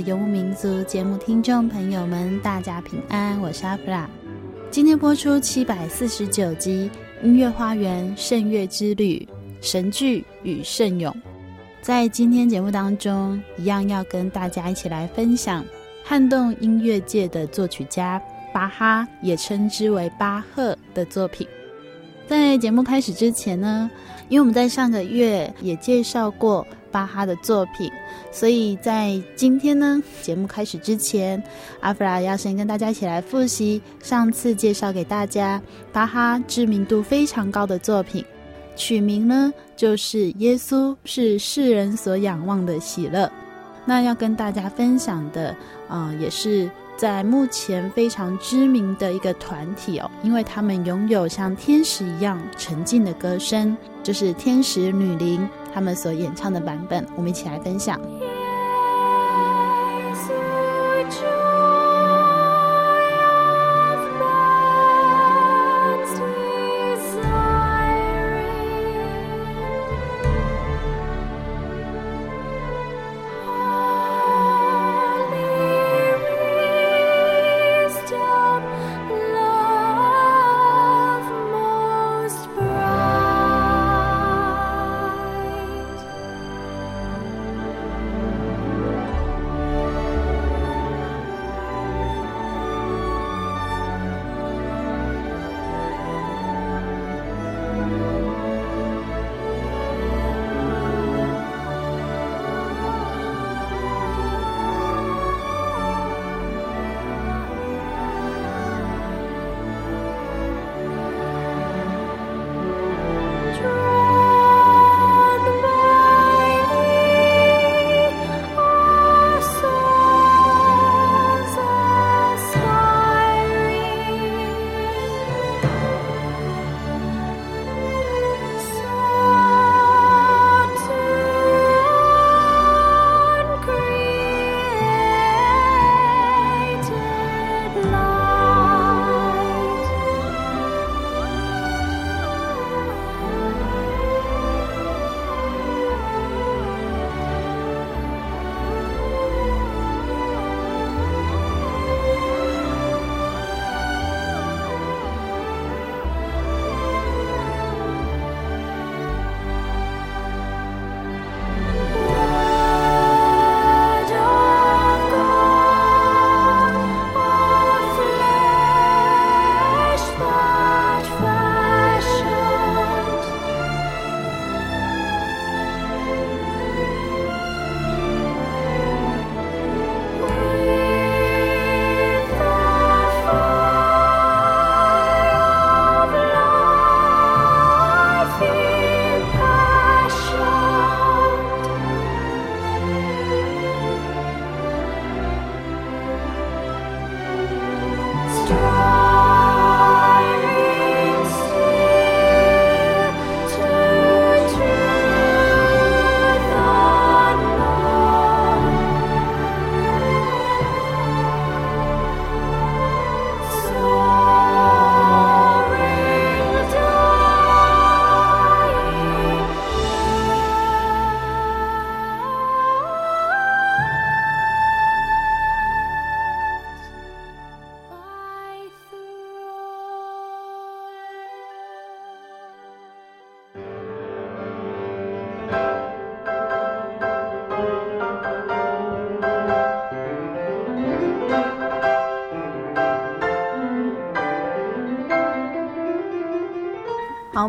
游牧民族节目听众朋友们，大家平安，我是阿弗拉。今天播出七百四十九集《音乐花园圣乐之旅：神剧与圣咏》。在今天节目当中，一样要跟大家一起来分享撼动音乐界的作曲家巴哈，也称之为巴赫的作品。在节目开始之前呢，因为我们在上个月也介绍过。巴哈的作品，所以在今天呢，节目开始之前，阿弗拉要先跟大家一起来复习上次介绍给大家巴哈知名度非常高的作品，曲名呢就是《耶稣是世人所仰望的喜乐》。那要跟大家分享的，啊、也是在目前非常知名的一个团体哦，因为他们拥有像天使一样沉静的歌声，就是天使女伶。他们所演唱的版本，我们一起来分享。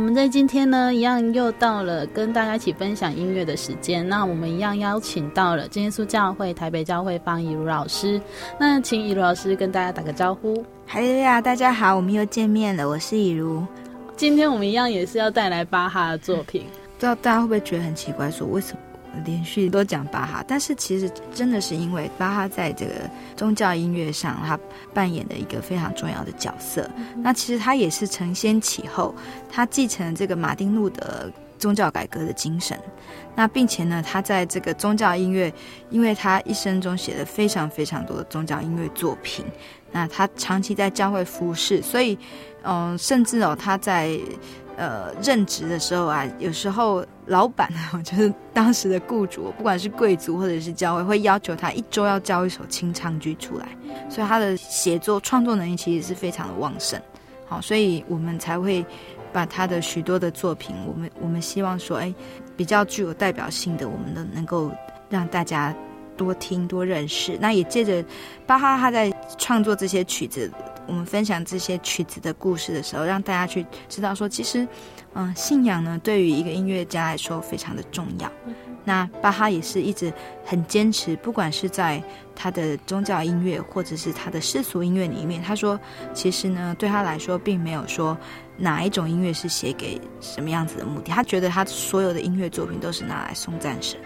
们在今天呢，一样又到了跟大家一起分享音乐的时间。那我们一样邀请到了真耶稣教会台北教会方以如老师。那请以如老师跟大家打个招呼。哈喽呀，大家好，我们又见面了，我是以如。今天我们一样也是要带来巴哈的作品。不知道大家会不会觉得很奇怪，说为什么？连续都讲巴哈，但是其实真的是因为巴哈在这个宗教音乐上，他扮演的一个非常重要的角色。嗯、那其实他也是承先启后，他继承了这个马丁路德宗教改革的精神。那并且呢，他在这个宗教音乐，因为他一生中写了非常非常多的宗教音乐作品。那他长期在教会服侍，所以嗯、呃，甚至哦，他在。呃，任职的时候啊，有时候老板啊，就是当时的雇主，不管是贵族或者是教会，会要求他一周要交一首清唱剧出来，所以他的写作创作能力其实是非常的旺盛。好，所以我们才会把他的许多的作品，我们我们希望说，哎，比较具有代表性的，我们的能够让大家多听多认识。那也借着巴哈他在创作这些曲子。我们分享这些曲子的故事的时候，让大家去知道说，其实，嗯、呃，信仰呢，对于一个音乐家来说非常的重要。那巴哈也是一直很坚持，不管是在他的宗教音乐或者是他的世俗音乐里面，他说，其实呢，对他来说，并没有说哪一种音乐是写给什么样子的目的。他觉得他所有的音乐作品都是拿来送赞神。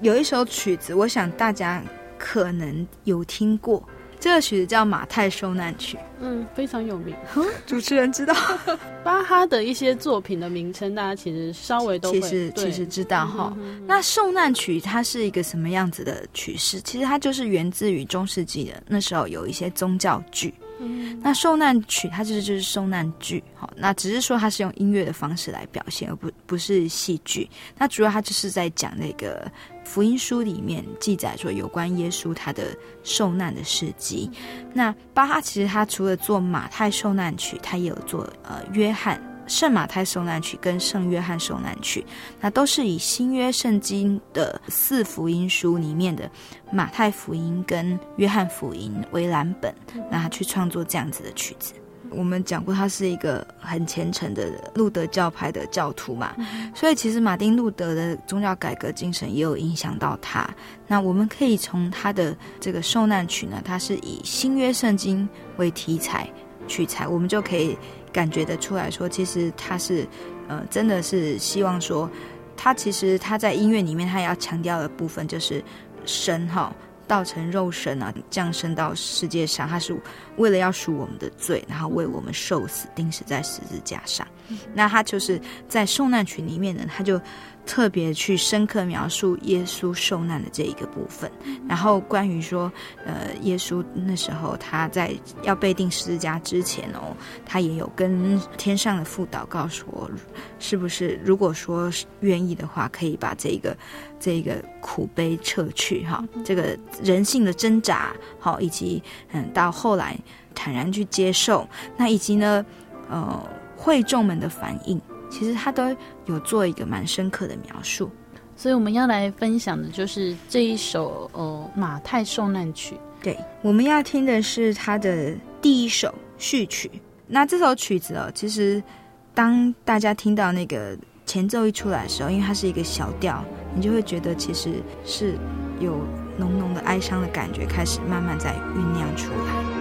有一首曲子，我想大家可能有听过。这个曲子叫《马太受难曲》，嗯，非常有名。主持人知道 巴哈的一些作品的名称，大家其实稍微都其实其实知道哈。那受难曲它是一个什么样子的曲式？其实它就是源自于中世纪的那时候有一些宗教剧。嗯，那受难曲它其实就是受难剧。好，那只是说它是用音乐的方式来表现，而不不是戏剧。那主要它就是在讲那个。福音书里面记载说有关耶稣他的受难的事迹。那巴哈其实他除了做马太受难曲，他也有做呃约翰圣马太受难曲跟圣约翰受难曲，那都是以新约圣经的四福音书里面的马太福音跟约翰福音为蓝本，那他去创作这样子的曲子。我们讲过，他是一个很虔诚的路德教派的教徒嘛，所以其实马丁路德的宗教改革精神也有影响到他。那我们可以从他的这个受难曲呢，它是以新约圣经为题材取材，我们就可以感觉得出来说，其实他是呃，真的是希望说，他其实他在音乐里面他要强调的部分就是神哈。道成肉身啊，降生到世界上，他是为了要赎我们的罪，然后为我们受死，钉死在十字架上。嗯、那他就是在受难群里面呢，他就。特别去深刻描述耶稣受难的这一个部分，然后关于说，呃，耶稣那时候他在要被定十字架之前哦，他也有跟天上的父祷告说，是不是如果说愿意的话，可以把这个这个苦悲撤去哈，这个人性的挣扎好，以及嗯，到后来坦然去接受，那以及呢，呃，会众们的反应。其实他都有做一个蛮深刻的描述，所以我们要来分享的就是这一首呃马太受难曲。对，我们要听的是他的第一首序曲。那这首曲子哦，其实当大家听到那个前奏一出来的时候，因为它是一个小调，你就会觉得其实是有浓浓的哀伤的感觉开始慢慢在酝酿出来。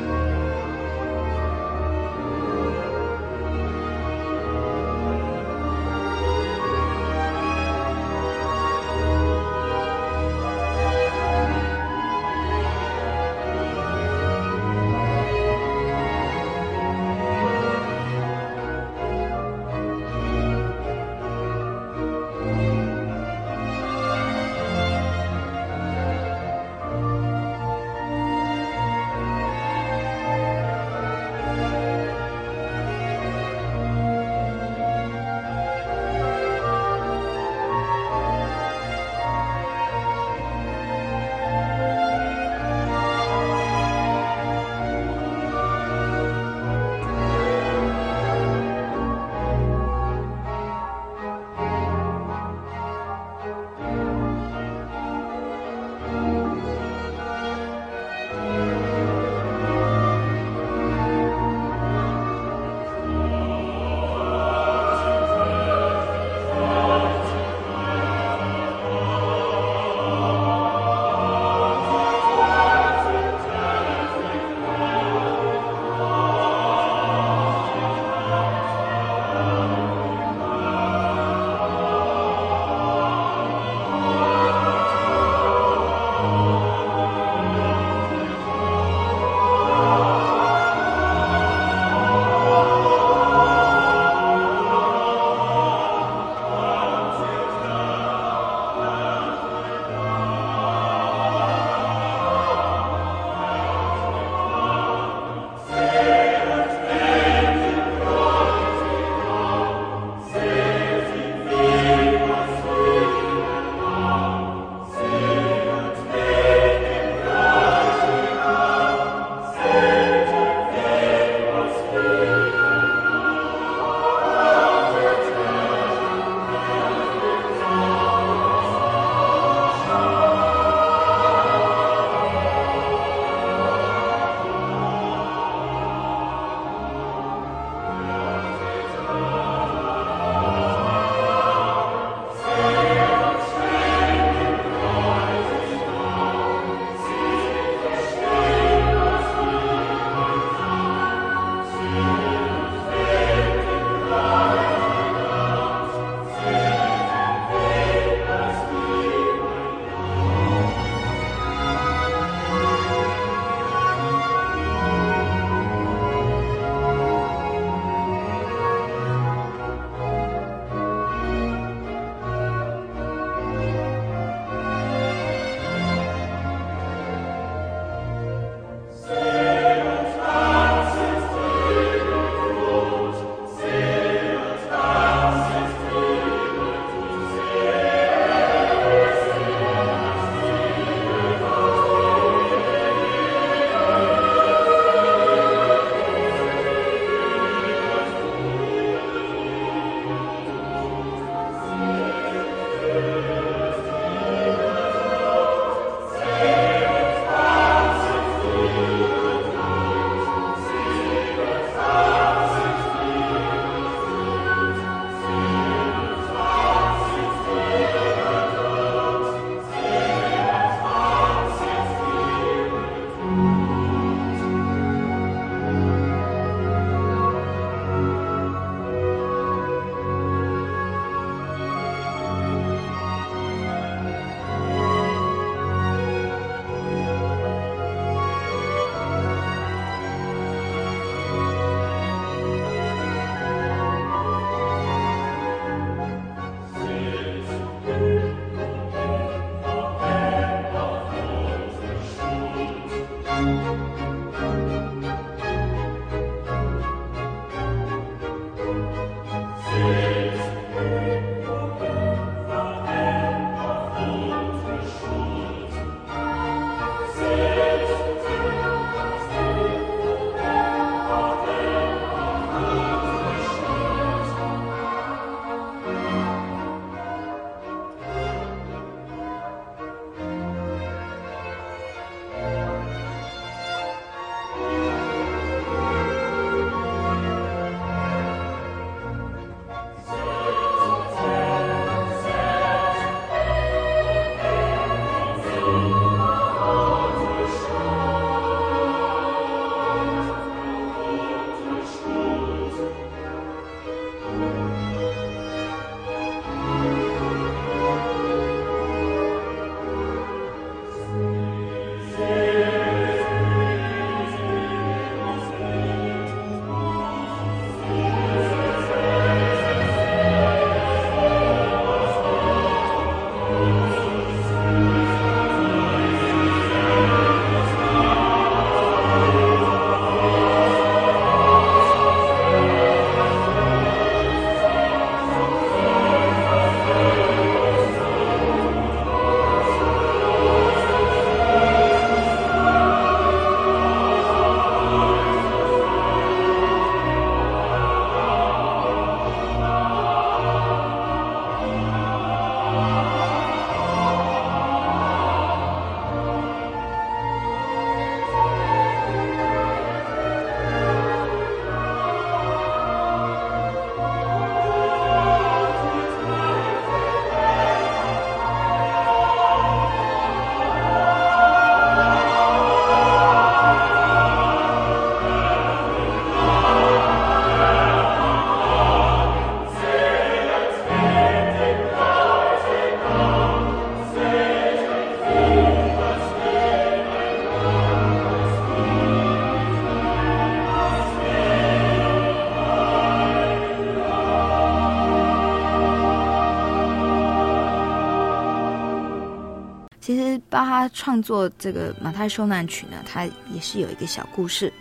巴哈创作这个马太受难曲呢，它也是有一个小故事。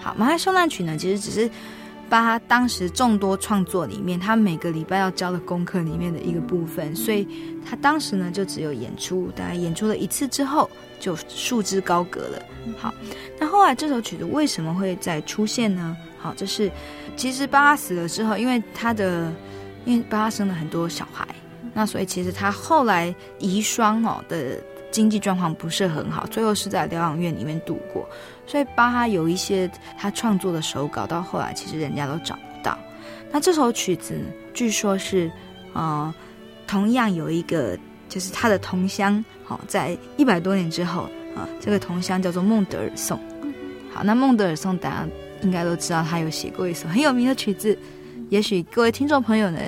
好，马太受难曲呢，其实只是巴哈当时众多创作里面，他每个礼拜要交的功课里面的一个部分，所以他当时呢就只有演出，大概演出了一次之后就束之高阁了。好，那后来这首曲子为什么会再出现呢？好，这是其实巴哈死了之后，因为他的因为巴哈生了很多小孩，那所以其实他后来遗孀哦的。经济状况不是很好，最后是在疗养院里面度过。所以巴哈有一些他创作的手稿，到后来其实人家都找不到。那这首曲子据说是，呃，同样有一个就是他的同乡，好，在一百多年之后啊，这个同乡叫做孟德尔颂。好，那孟德尔颂大家应该都知道，他有写过一首很有名的曲子。也许各位听众朋友呢，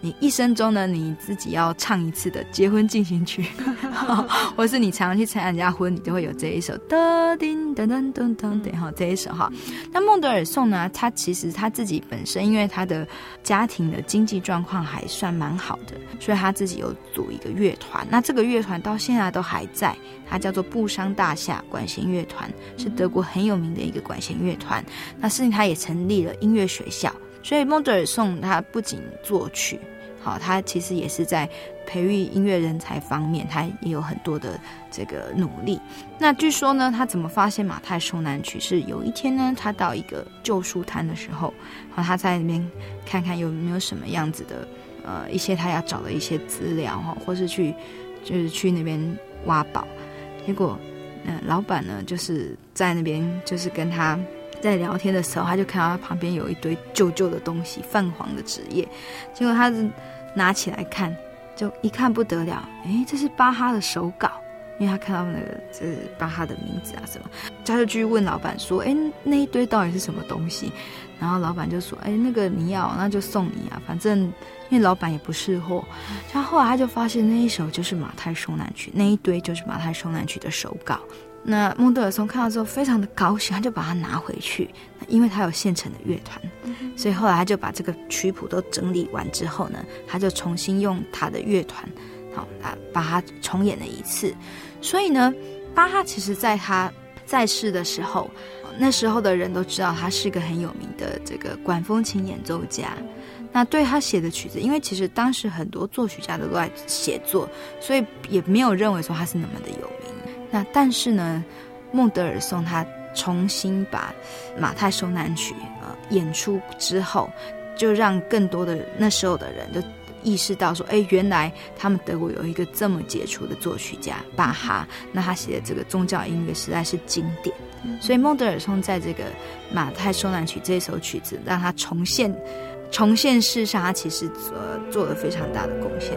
你一生中呢，你自己要唱一次的结婚进行曲，或是你常常去参加人家婚礼，都会有这一首哒叮噔噔噔噔，对哈，这一首哈。那孟德尔颂呢，他其实他自己本身，因为他的家庭的经济状况还算蛮好的，所以他自己有组一个乐团。那这个乐团到现在都还在，它叫做布商大厦管弦乐团，是德国很有名的一个管弦乐团。那甚至他也成立了音乐学校。所以孟德尔颂他不仅作曲，好，他其实也是在培育音乐人才方面，他也有很多的这个努力。那据说呢，他怎么发现马太受难曲？是有一天呢，他到一个旧书摊的时候，好，他在那边看看有没有什么样子的，呃，一些他要找的一些资料哈，或是去就是去那边挖宝。结果，嗯、老板呢就是在那边就是跟他。在聊天的时候，他就看到他旁边有一堆旧旧的东西，泛黄的纸页。结果他拿起来看，就一看不得了，诶，这是巴哈的手稿，因为他看到那个这是巴哈的名字啊什么，他就去问老板说，诶，那一堆到底是什么东西？然后老板就说，诶，那个你要，那就送你啊，反正因为老板也不识货。他后来他就发现那一首就是马太受难曲，那一堆就是马太受难曲的手稿。那孟德尔松看到之后非常的高兴，他就把它拿回去，因为他有现成的乐团，所以后来他就把这个曲谱都整理完之后呢，他就重新用他的乐团，好啊，把它重演了一次。所以呢，巴哈其实在他在世的时候，那时候的人都知道他是个很有名的这个管风琴演奏家。那对他写的曲子，因为其实当时很多作曲家都在写作，所以也没有认为说他是那么的有名。那但是呢，孟德尔颂他重新把马太受难曲呃演出之后，就让更多的那时候的人就意识到说，哎，原来他们德国有一个这么杰出的作曲家巴哈，那他写的这个宗教音乐实在是经典。所以孟德尔颂在这个马太受难曲这首曲子，让他重现。重现世上，他其实呃做了非常大的贡献。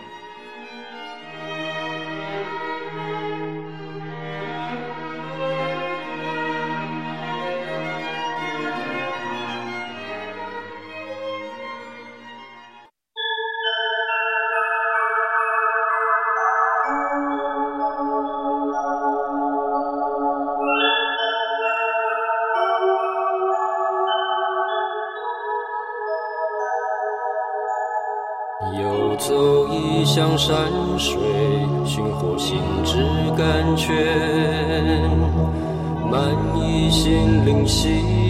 山水寻获心之甘泉，满溢心灵喜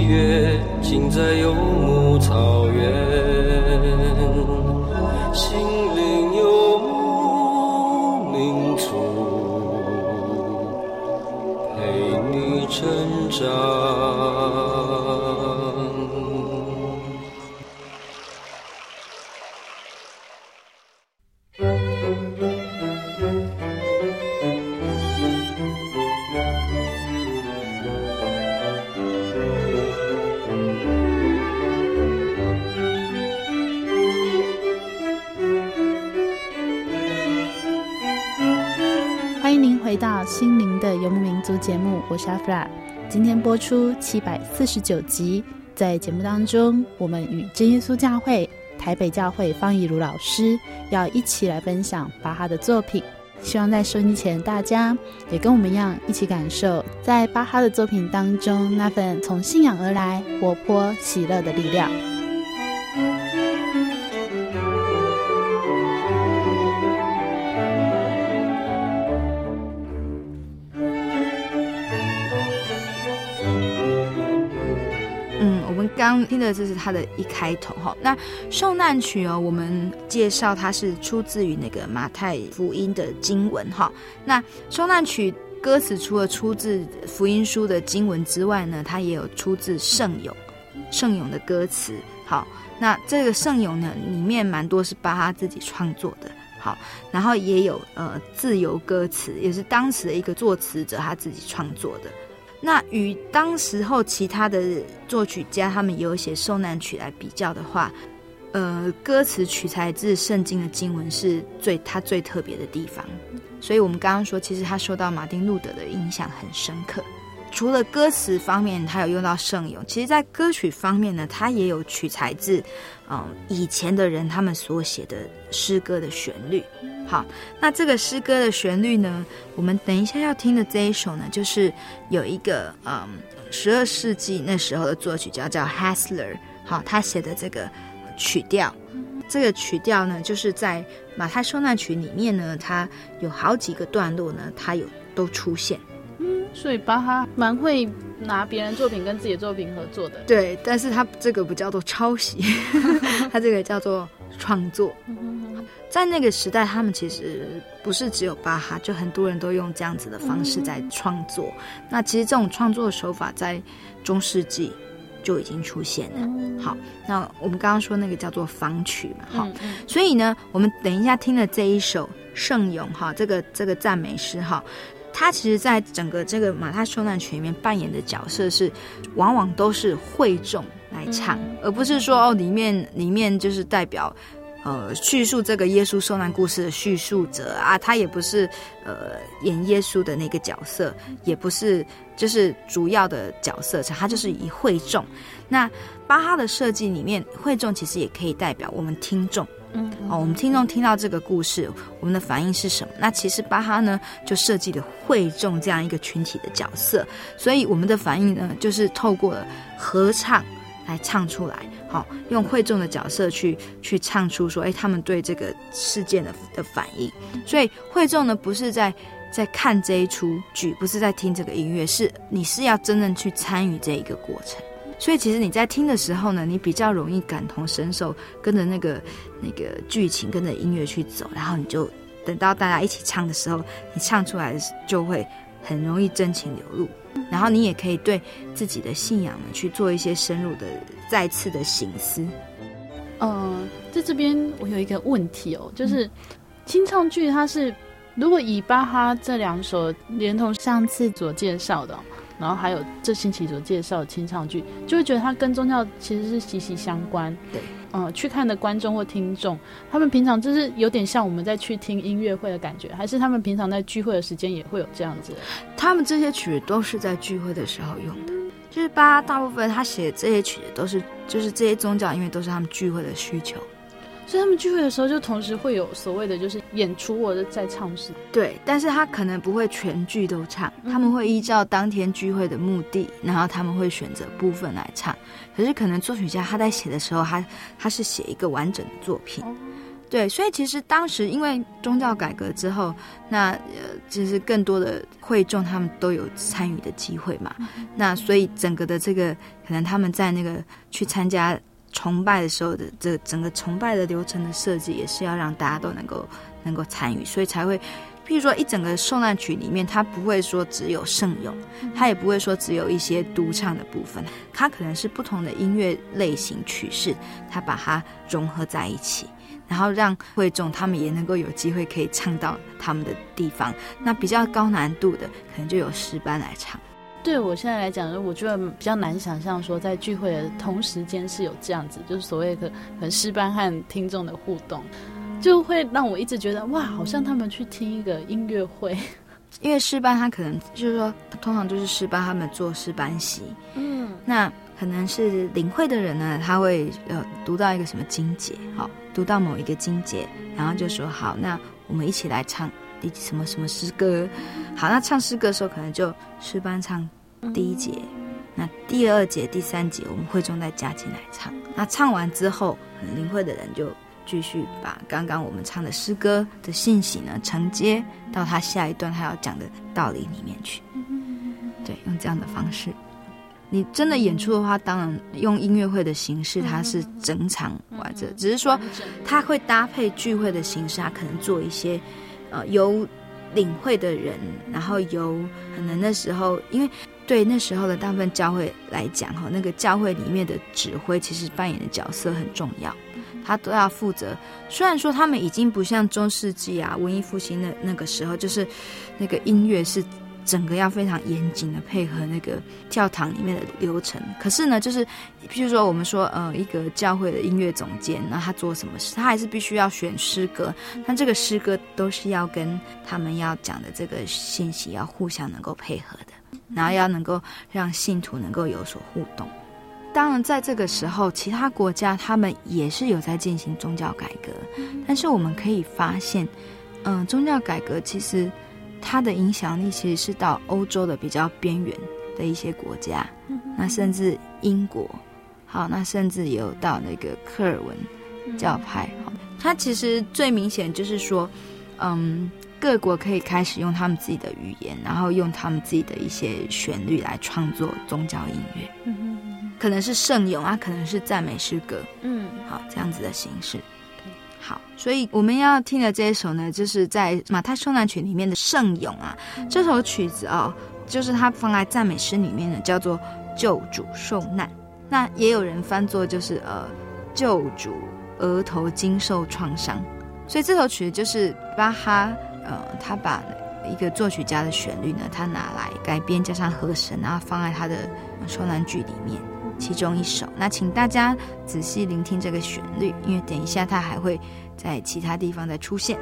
悦，尽在游牧出七百四十九集，在节目当中，我们与真耶稣教会台北教会方怡如老师要一起来分享巴哈的作品。希望在收音前，大家也跟我们一样，一起感受在巴哈的作品当中那份从信仰而来活泼喜乐的力量。我们刚听的这是他的一开头哈，那受难曲哦，我们介绍它是出自于那个马太福音的经文哈。那受难曲歌词除了出自福音书的经文之外呢，它也有出自圣咏，圣咏的歌词。好，那这个圣咏呢，里面蛮多是巴哈自己创作的。好，然后也有呃自由歌词，也是当时的一个作词者他自己创作的。那与当时候其他的作曲家他们有写受难曲来比较的话，呃，歌词取材自圣经的经文是最他最特别的地方，所以我们刚刚说，其实他受到马丁路德的影响很深刻。除了歌词方面，他有用到圣咏，其实在歌曲方面呢，他也有取材自嗯以前的人他们所写的诗歌的旋律。好，那这个诗歌的旋律呢，我们等一下要听的这一首呢，就是有一个嗯十二世纪那时候的作曲家叫 Hassler，好，他写的这个。曲调，这个曲调呢，就是在马太受难曲里面呢，它有好几个段落呢，它有都出现。嗯，所以巴哈蛮会拿别人作品跟自己的作品合作的。对，但是他这个不叫做抄袭，他这个叫做创作。在那个时代，他们其实不是只有巴哈，就很多人都用这样子的方式在创作。那其实这种创作手法在中世纪。就已经出现了。好，那我们刚刚说那个叫做仿曲嘛，好，所以呢，我们等一下听的这一首圣咏哈，这个这个赞美诗哈，它其实在整个这个马太受难曲里面扮演的角色是，往往都是会众来唱，而不是说哦里面里面就是代表。呃，叙述这个耶稣受难故事的叙述者啊，他也不是呃演耶稣的那个角色，也不是就是主要的角色，他就是以会众。那巴哈的设计里面，会众其实也可以代表我们听众。嗯，哦，我们听众听到这个故事，我们的反应是什么？那其实巴哈呢，就设计了会众这样一个群体的角色，所以我们的反应呢，就是透过合唱来唱出来。好，用会众的角色去去唱出说，哎，他们对这个事件的的反应。所以会众呢，不是在在看这一出剧，不是在听这个音乐，是你是要真正去参与这一个过程。所以其实你在听的时候呢，你比较容易感同身受，跟着那个那个剧情，跟着音乐去走，然后你就等到大家一起唱的时候，你唱出来就会很容易真情流露。然后你也可以对自己的信仰呢去做一些深入的、再次的省思。嗯，在这边我有一个问题哦，就是清唱剧它是如果以巴哈这两首连同上次所介绍的，然后还有这星期所介绍的清唱剧，就会觉得它跟宗教其实是息息相关。对。嗯，去看的观众或听众，他们平常就是有点像我们在去听音乐会的感觉，还是他们平常在聚会的时间也会有这样子？他们这些曲子都是在聚会的时候用的，就是巴哈大部分他写的这些曲子都是，就是这些宗教音乐都是他们聚会的需求。所以他们聚会的时候，就同时会有所谓的就是演出或者在唱诗。对，但是他可能不会全剧都唱，他们会依照当天聚会的目的，然后他们会选择部分来唱。可是可能作曲家他在写的时候，他他是写一个完整的作品。对，所以其实当时因为宗教改革之后，那呃，就是更多的会众他们都有参与的机会嘛。那所以整个的这个可能他们在那个去参加。崇拜的时候的这整个崇拜的流程的设计，也是要让大家都能够能够参与，所以才会，譬如说一整个受难曲里面，它不会说只有圣咏，它也不会说只有一些独唱的部分，它可能是不同的音乐类型曲式，它把它融合在一起，然后让会众他们也能够有机会可以唱到他们的地方。那比较高难度的，可能就有诗班来唱。对我现在来讲，我觉得比较难想象说在聚会的同时间是有这样子，就是所谓的和诗班和听众的互动，就会让我一直觉得哇，好像他们去听一个音乐会。因为诗班他可能就是说，通常就是诗班他们做诗班席，嗯，那可能是领会的人呢，他会呃读到一个什么经节，好，读到某一个经节，然后就说好，那我们一起来唱。第什么什么诗歌？好，那唱诗歌的时候，可能就诗班唱第一节，那第二节、第三节我们会中再加进来唱。那唱完之后，灵会的人就继续把刚刚我们唱的诗歌的信息呢承接到他下一段他要讲的道理里面去。对，用这样的方式。你真的演出的话，当然用音乐会的形式，它是整场完整。只是说，它会搭配聚会的形式，它可能做一些。呃，由领会的人，然后由可能那时候，因为对那时候的大部分教会来讲，哈，那个教会里面的指挥其实扮演的角色很重要，他都要负责。虽然说他们已经不像中世纪啊、文艺复兴那那个时候，就是那个音乐是整个要非常严谨的配合那个教堂里面的流程。可是呢，就是譬如说我们说呃一个教会的音乐总监，那他做什么事，他还是必须要选诗歌，但这个诗歌都是要跟他们要讲的这个信息要互相能够配合的，然后要能够让信徒能够有所互动。当然，在这个时候，其他国家他们也是有在进行宗教改革，但是我们可以发现，嗯、呃，宗教改革其实它的影响力其实是到欧洲的比较边缘的一些国家，那甚至英国，好，那甚至也有到那个科尔文教派，好，它其实最明显就是说，嗯，各国可以开始用他们自己的语言，然后用他们自己的一些旋律来创作宗教音乐。可能是圣咏啊，可能是赞美诗歌，嗯，好，这样子的形式，好，所以我们要听的这一首呢，就是在马太受难曲里面的圣咏啊，这首曲子哦，就是它放在赞美诗里面的，叫做救主受难，那也有人翻作就是呃救主额头经受创伤，所以这首曲子就是巴哈呃，他把一个作曲家的旋律呢，他拿来改编加上和声，然后放在他的受难剧里面。其中一首，那请大家仔细聆听这个旋律，因为等一下它还会在其他地方再出现。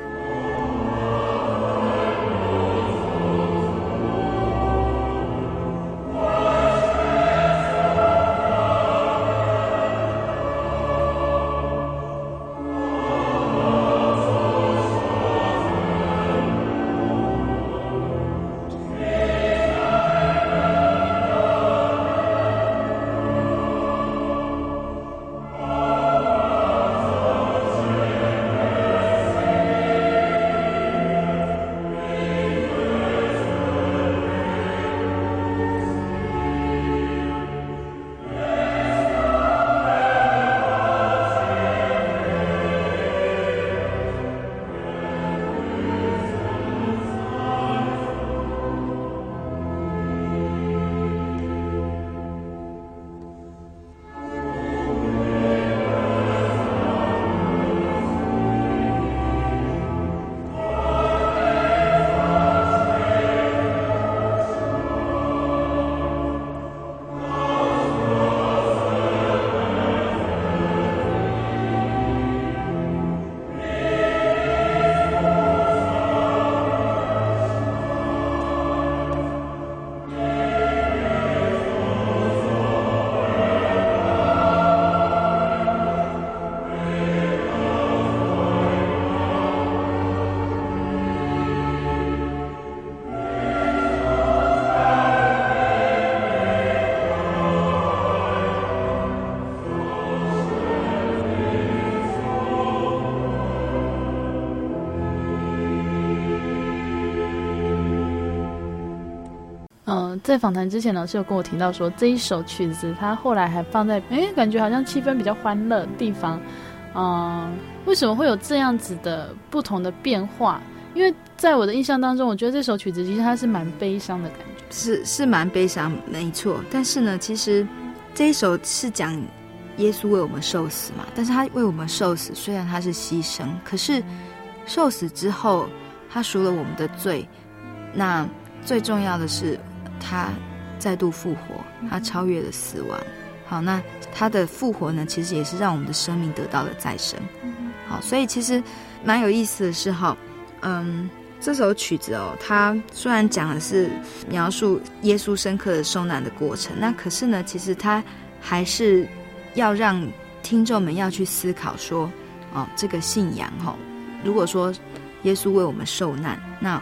在访谈之前，老师有跟我提到说，这一首曲子他后来还放在，哎，感觉好像气氛比较欢乐地方，嗯，为什么会有这样子的不同的变化？因为在我的印象当中，我觉得这首曲子其实它是蛮悲伤的感觉，是是蛮悲伤，没错。但是呢，其实这一首是讲耶稣为我们受死嘛，但是他为我们受死，虽然他是牺牲，可是受死之后，他赎了我们的罪。那最重要的是。他再度复活，他超越了死亡。好，那他的复活呢，其实也是让我们的生命得到了再生。好，所以其实蛮有意思的是哈，嗯，这首曲子哦，它虽然讲的是描述耶稣深刻的受难的过程，那可是呢，其实它还是要让听众们要去思考说，哦，这个信仰哈，如果说耶稣为我们受难，那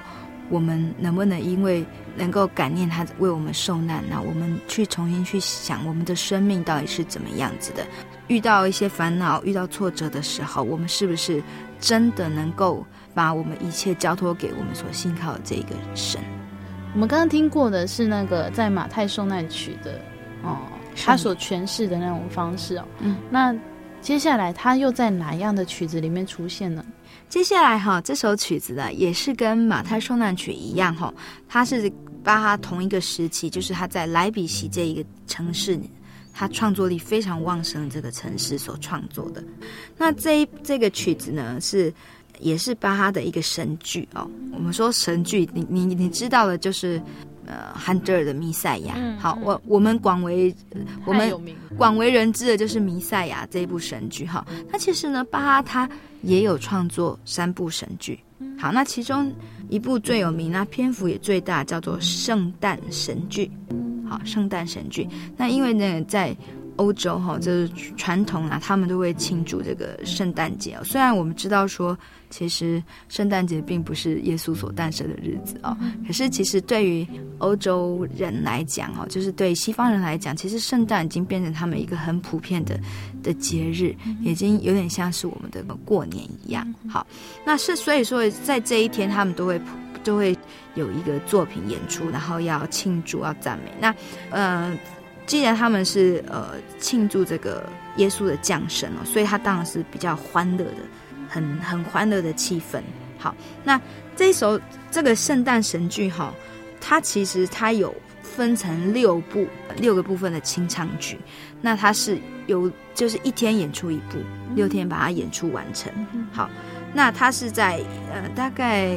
我们能不能因为能够感念他为我们受难，那我们去重新去想我们的生命到底是怎么样子的？遇到一些烦恼、遇到挫折的时候，我们是不是真的能够把我们一切交托给我们所信靠的这个神？我们刚刚听过的是那个在马太受难曲的哦，他所诠释的那种方式哦。嗯，那接下来他又在哪样的曲子里面出现呢？接下来哈，这首曲子呢，也是跟马太受难曲一样哈，它是巴哈同一个时期，就是他在莱比锡这一个城市，他创作力非常旺盛的这个城市所创作的。那这一这个曲子呢，是也是巴哈的一个神剧哦。我们说神剧，你你你知道的，就是呃，汉德尔的《弥赛亚》。好，我我们广为我们广为人知的就是《弥赛亚》这一部神剧。哈，那其实呢，巴哈他也有创作三部神剧。好，那其中一部最有名，那篇幅也最大，叫做《圣诞神剧》。好，《圣诞神剧》。那因为呢，在欧洲哈，就是传统啊，他们都会庆祝这个圣诞节哦。虽然我们知道说，其实圣诞节并不是耶稣所诞生的日子哦，可是其实对于欧洲人来讲哦，就是对西方人来讲，其实圣诞已经变成他们一个很普遍的的节日，已经有点像是我们的过年一样。好，那是所以说，在这一天，他们都会都会有一个作品演出，然后要庆祝，要赞美。那呃。既然他们是呃庆祝这个耶稣的降生哦，所以他当然是比较欢乐的，很很欢乐的气氛。好，那这一首这个圣诞神剧哈，它其实它有分成六部六个部分的清唱剧，那它是有就是一天演出一部，六天把它演出完成。好，那它是在呃大概。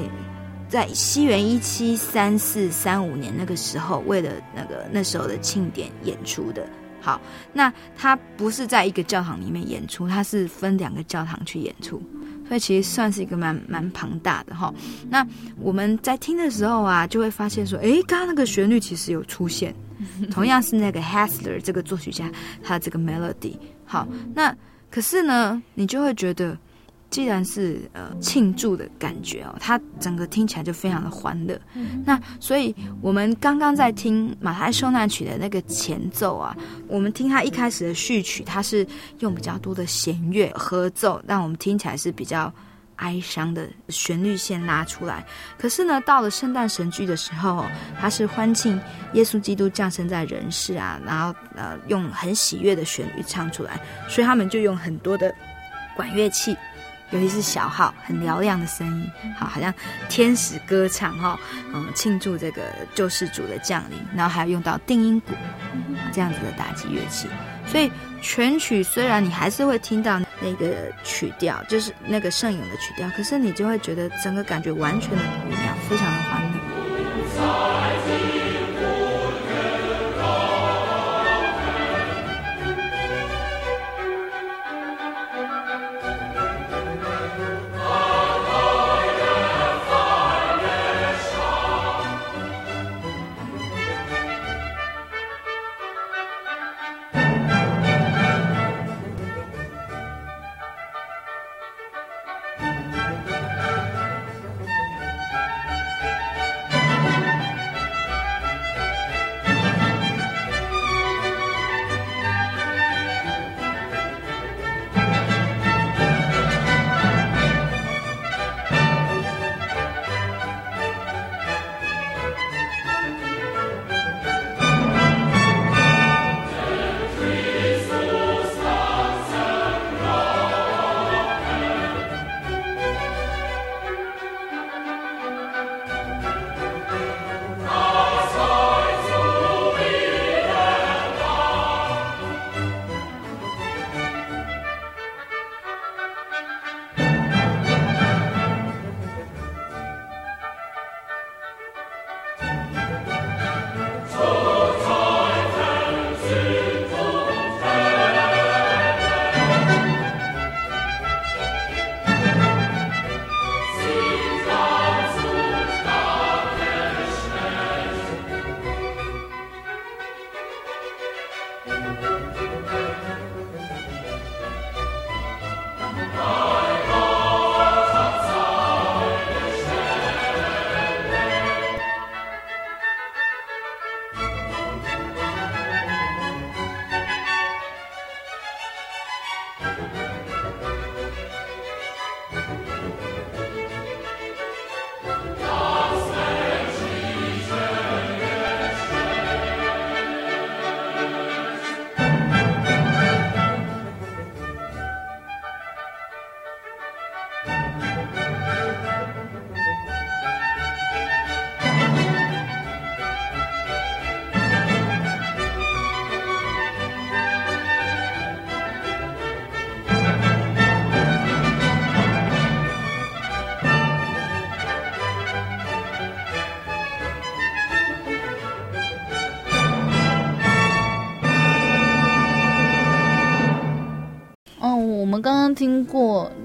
在西元一七三四三五年那个时候，为了那个那时候的庆典演出的。好，那他不是在一个教堂里面演出，他是分两个教堂去演出，所以其实算是一个蛮蛮庞大的哈。那我们在听的时候啊，就会发现说，诶，刚刚那个旋律其实有出现，同样是那个 Hassler 这个作曲家他的这个 melody。好，那可是呢，你就会觉得。既然是呃庆祝的感觉哦，它整个听起来就非常的欢乐。嗯、那所以我们刚刚在听马太受难曲的那个前奏啊，我们听它一开始的序曲，它是用比较多的弦乐合奏，让我们听起来是比较哀伤的旋律线拉出来。可是呢，到了圣诞神剧的时候，它是欢庆耶稣基督降生在人世啊，然后呃用很喜悦的旋律唱出来，所以他们就用很多的管乐器。尤其是小号很嘹亮的声音，好，好像天使歌唱哈，嗯，庆祝这个救世主的降临，然后还要用到定音鼓这样子的打击乐器，所以全曲虽然你还是会听到那个曲调，就是那个圣咏的曲调，可是你就会觉得整个感觉完全的不一样，非常的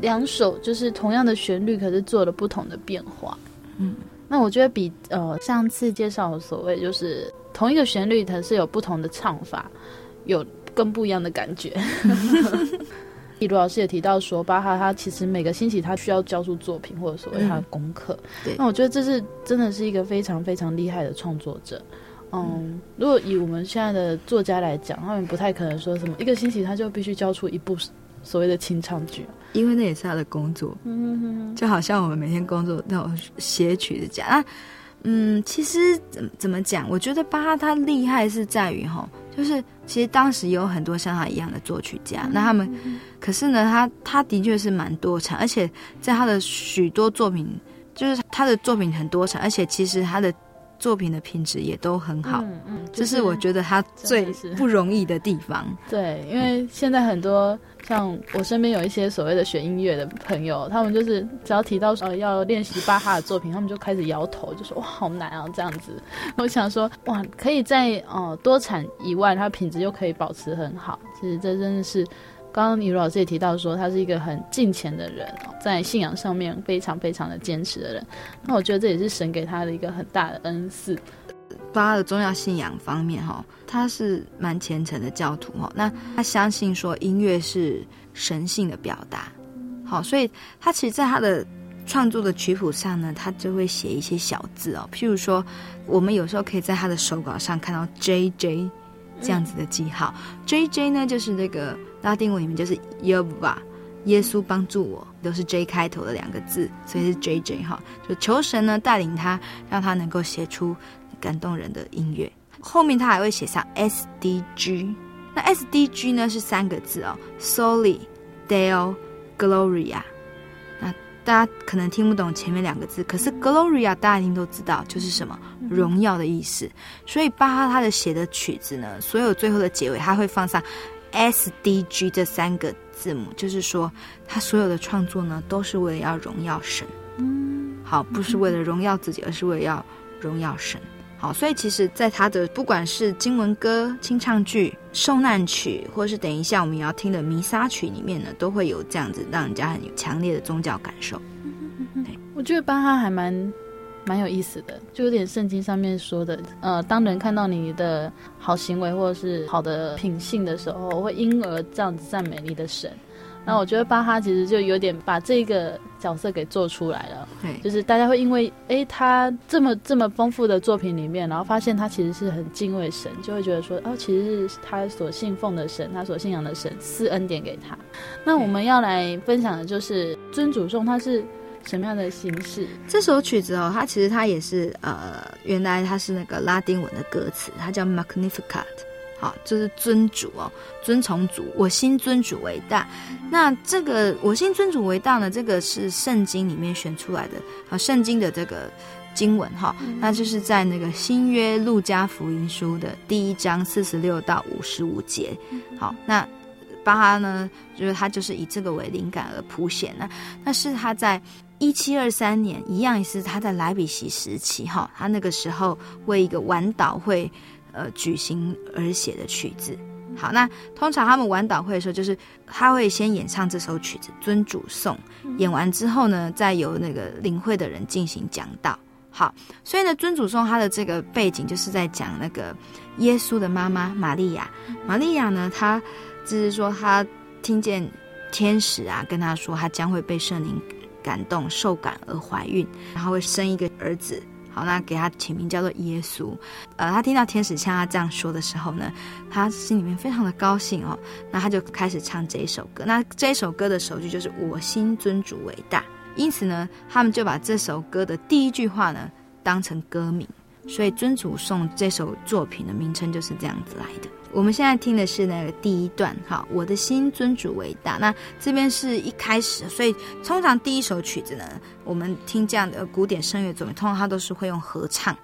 两首就是同样的旋律，可是做了不同的变化。嗯，那我觉得比呃上次介绍的所谓就是同一个旋律，它是有不同的唱法，有更不一样的感觉。李卢老师也提到说，巴哈他其实每个星期他需要交出作品，或者所谓他的功课。嗯、对，那我觉得这是真的是一个非常非常厉害的创作者。嗯，嗯如果以我们现在的作家来讲，他们不太可能说什么一个星期他就必须交出一部所谓的清唱剧，因为那也是他的工作。嗯哼哼，就好像我们每天工作那种写曲的家啊，嗯，其实怎怎么讲？我觉得巴哈他厉害是在于哈。就是其实当时有很多像他一样的作曲家，嗯、那他们，可是呢，他他的确是蛮多产，而且在他的许多作品，就是他的作品很多产，而且其实他的。作品的品质也都很好，嗯嗯，这是我觉得他最不容易的地方。对，因为现在很多像我身边有一些所谓的学音乐的朋友，他们就是只要提到呃要练习巴哈的作品，他们就开始摇头，就说哇好难啊这样子。我想说哇，可以在呃多产以外，它品质又可以保持很好，其实这真的是。刚刚李老师也提到说，他是一个很敬虔的人，在信仰上面非常非常的坚持的人。那我觉得这也是神给他的一个很大的恩赐。巴哈的重要信仰方面，哈，他是蛮虔诚的教徒，哈。那他相信说音乐是神性的表达，好，所以他其实在他的创作的曲谱上呢，他就会写一些小字哦，譬如说，我们有时候可以在他的手稿上看到 J J 这样子的记号，J J 呢就是那个。拉丁文里面就是 Yehovah 耶稣帮助我，都是 J 开头的两个字，所以是 JJ 哈。就求神呢带领他，让他能够写出感动人的音乐。后面他还会写上 SDG，那 SDG 呢是三个字哦，Soli Deo Gloria。那大家可能听不懂前面两个字，可是 Gloria 大家一定都知道，就是什么荣耀的意思。所以巴哈他的写的曲子呢，所有最后的结尾他会放上。S D G 这三个字母，就是说，他所有的创作呢，都是为了要荣耀神。嗯，好，不是为了荣耀自己，而是为了要荣耀神。好，所以其实，在他的不管是经文歌、清唱剧、受难曲，或是等一下我们要听的弥撒曲里面呢，都会有这样子让人家很有强烈的宗教感受。我觉得巴哈还蛮。蛮有意思的，就有点圣经上面说的，呃，当人看到你的好行为或者是好的品性的时候，会因而这样子赞美你的神。那我觉得巴哈其实就有点把这个角色给做出来了，对，就是大家会因为哎他这么这么丰富的作品里面，然后发现他其实是很敬畏神，就会觉得说哦，其实是他所信奉的神，他所信仰的神赐恩典给他。那我们要来分享的就是尊主颂，他是。什么样的形式？这首曲子哦，它其实它也是呃，原来它是那个拉丁文的歌词，它叫 Magnificat，好，就是尊主哦，尊崇主，我心尊主为大。那这个我心尊主为大呢，这个是圣经里面选出来的啊，圣经的这个经文哈，那就是在那个新约路加福音书的第一章四十六到五十五节。好，那巴哈呢，就是他就是以这个为灵感而谱写呢，那是他在。一七二三年，一样也是他在莱比锡时期，哈，他那个时候为一个晚祷会，呃，举行而写的曲子。好，那通常他们晚祷会的时候，就是他会先演唱这首曲子《尊主颂》，演完之后呢，再由那个领会的人进行讲道。好，所以呢，《尊主颂》它的这个背景就是在讲那个耶稣的妈妈玛利亚。玛利亚呢，她就是说她听见天使啊跟她说，她将会被圣灵。感动受感而怀孕，然后会生一个儿子。好，那给他起名叫做耶稣。呃，他听到天使像他这样说的时候呢，他心里面非常的高兴哦。那他就开始唱这一首歌。那这一首歌的首句就是“我心尊主伟大”。因此呢，他们就把这首歌的第一句话呢当成歌名，所以《尊主颂》这首作品的名称就是这样子来的。我们现在听的是那个第一段，哈，我的心尊主为大。那这边是一开始，所以通常第一首曲子呢，我们听这样的古典声乐作品，通常它都是会用合唱、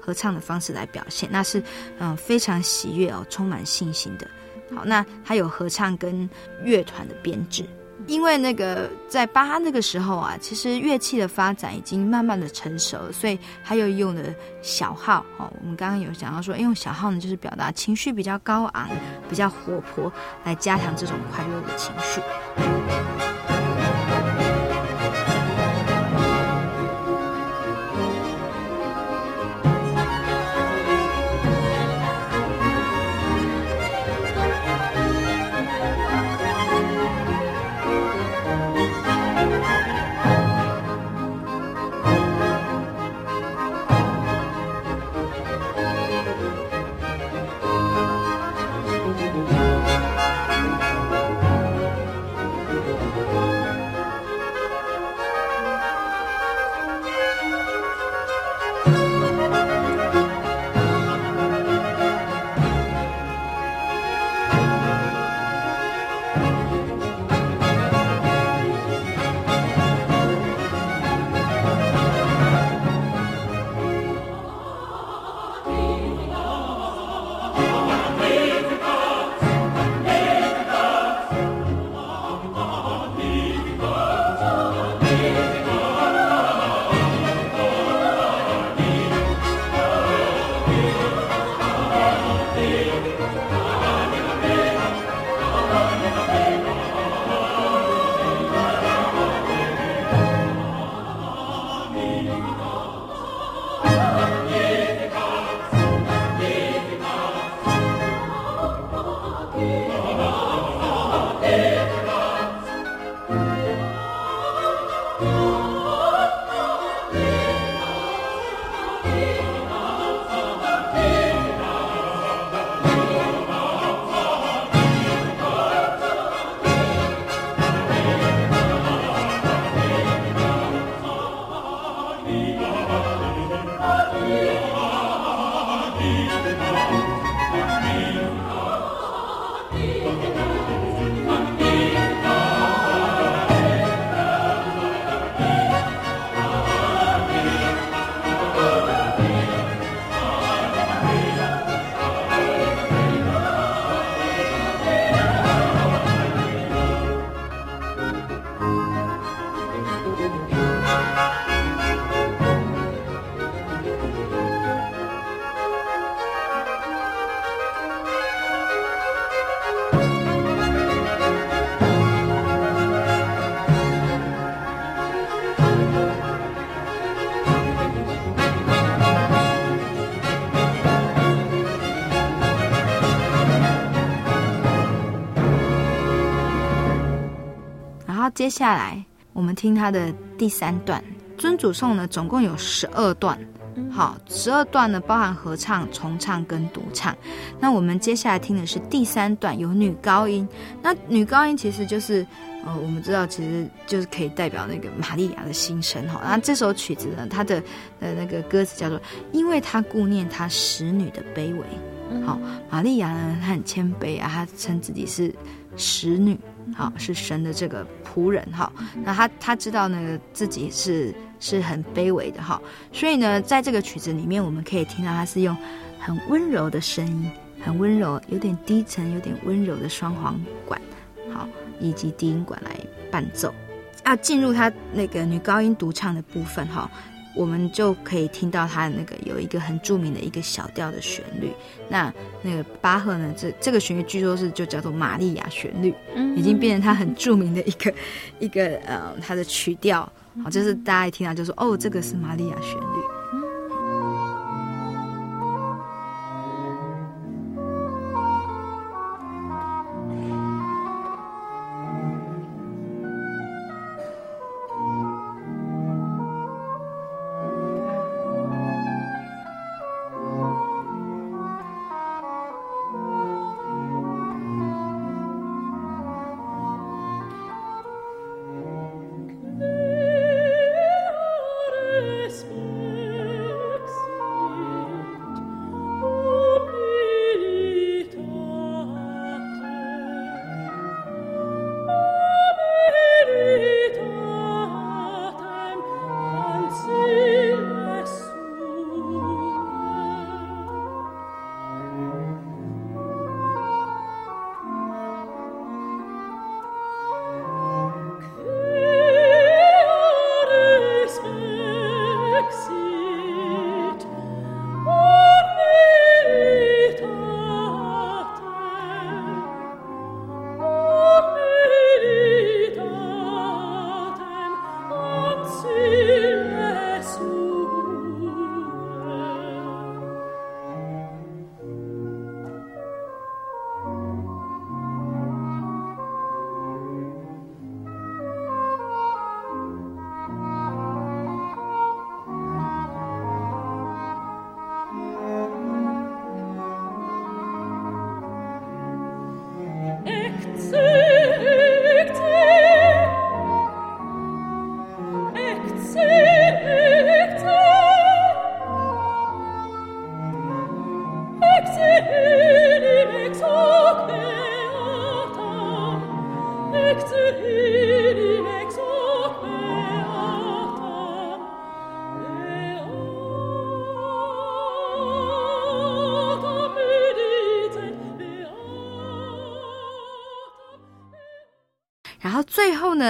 合唱的方式来表现，那是嗯非常喜悦哦，充满信心的。好，那它有合唱跟乐团的编制。因为那个在巴哈那个时候啊，其实乐器的发展已经慢慢的成熟了，所以他又用了小号哦。我们刚刚有讲到说，用小号呢，就是表达情绪比较高昂、比较活泼，来加强这种快乐的情绪。接下来我们听他的第三段尊主颂呢，总共有十二段。好，十二段呢包含合唱、重唱跟独唱。那我们接下来听的是第三段，有女高音。那女高音其实就是呃，我们知道其实就是可以代表那个玛利亚的心声哈。那这首曲子呢，它的呃那个歌词叫做“因为她顾念她使女的卑微”。好，玛利亚呢，她很谦卑啊，她称自己是使女。好，是神的这个仆人哈。那他他知道呢，自己是是很卑微的哈。所以呢，在这个曲子里面，我们可以听到他是用很温柔的声音，很温柔，有点低沉，有点温柔的双簧管，好，以及低音管来伴奏。要进入他那个女高音独唱的部分哈。我们就可以听到他那个有一个很著名的一个小调的旋律，那那个巴赫呢，这这个旋律据说是就叫做玛利亚旋律，已经变成他很著名的一个 一个呃他的曲调，好，就是大家一听到就说哦，这个是玛利亚旋律。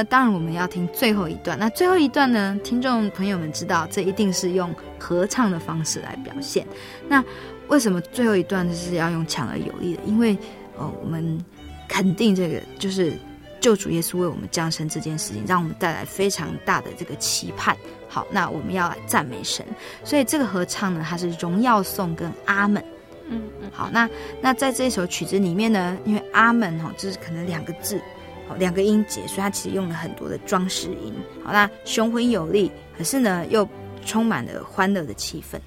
那当然，我们要听最后一段。那最后一段呢？听众朋友们知道，这一定是用合唱的方式来表现。那为什么最后一段就是要用强而有力的？因为，呃，我们肯定这个就是救主耶稣为我们降生这件事情，让我们带来非常大的这个期盼。好，那我们要来赞美神，所以这个合唱呢，它是荣耀颂跟阿门。嗯嗯。好，那那在这首曲子里面呢，因为阿门哦，就是可能两个字，哦，两个音节，所以它其实用了很多的装饰音。好，啦雄浑有力，可是呢又充满了欢乐的气氛。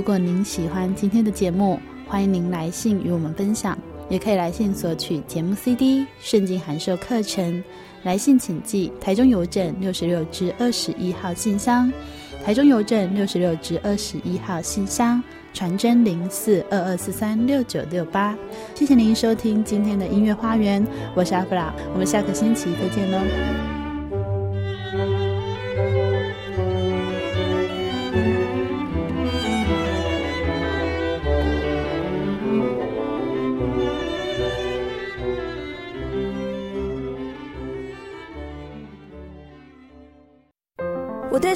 如果您喜欢今天的节目，欢迎您来信与我们分享，也可以来信索取节目 CD、圣经函授课程。来信请寄台中邮政六十六支二十一号信箱，台中邮政六十六支二十一号信箱，传真零四二二四三六九六八。谢谢您收听今天的音乐花园，我是阿弗拉，我们下个星期再见喽。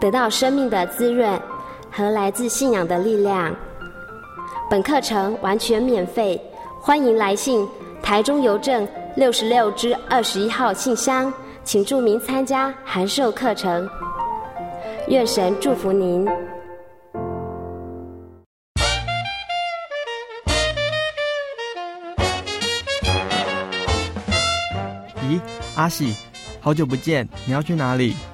得到生命的滋润和来自信仰的力量。本课程完全免费，欢迎来信台中邮政六十六支二十一号信箱，请注明参加函授课程。愿神祝福您。咦，阿喜，好久不见，你要去哪里？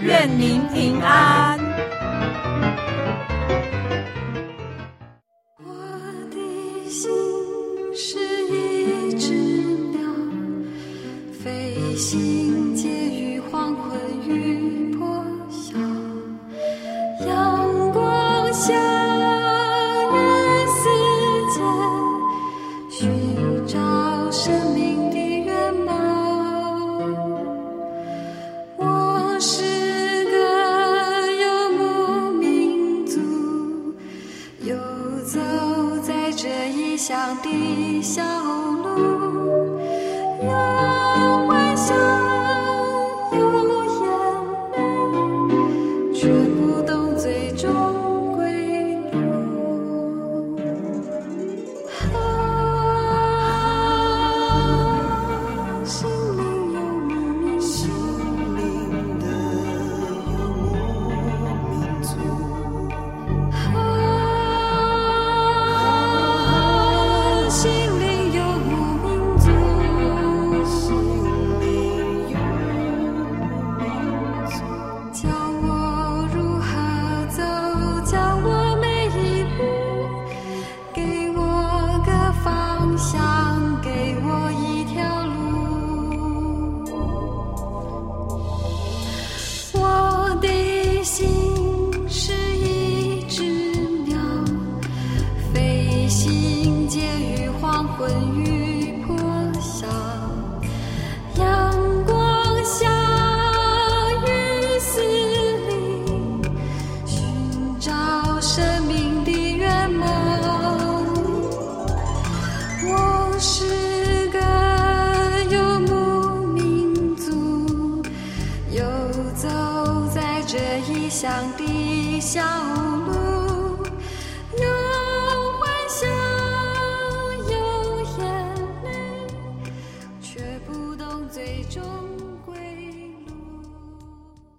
愿您平安。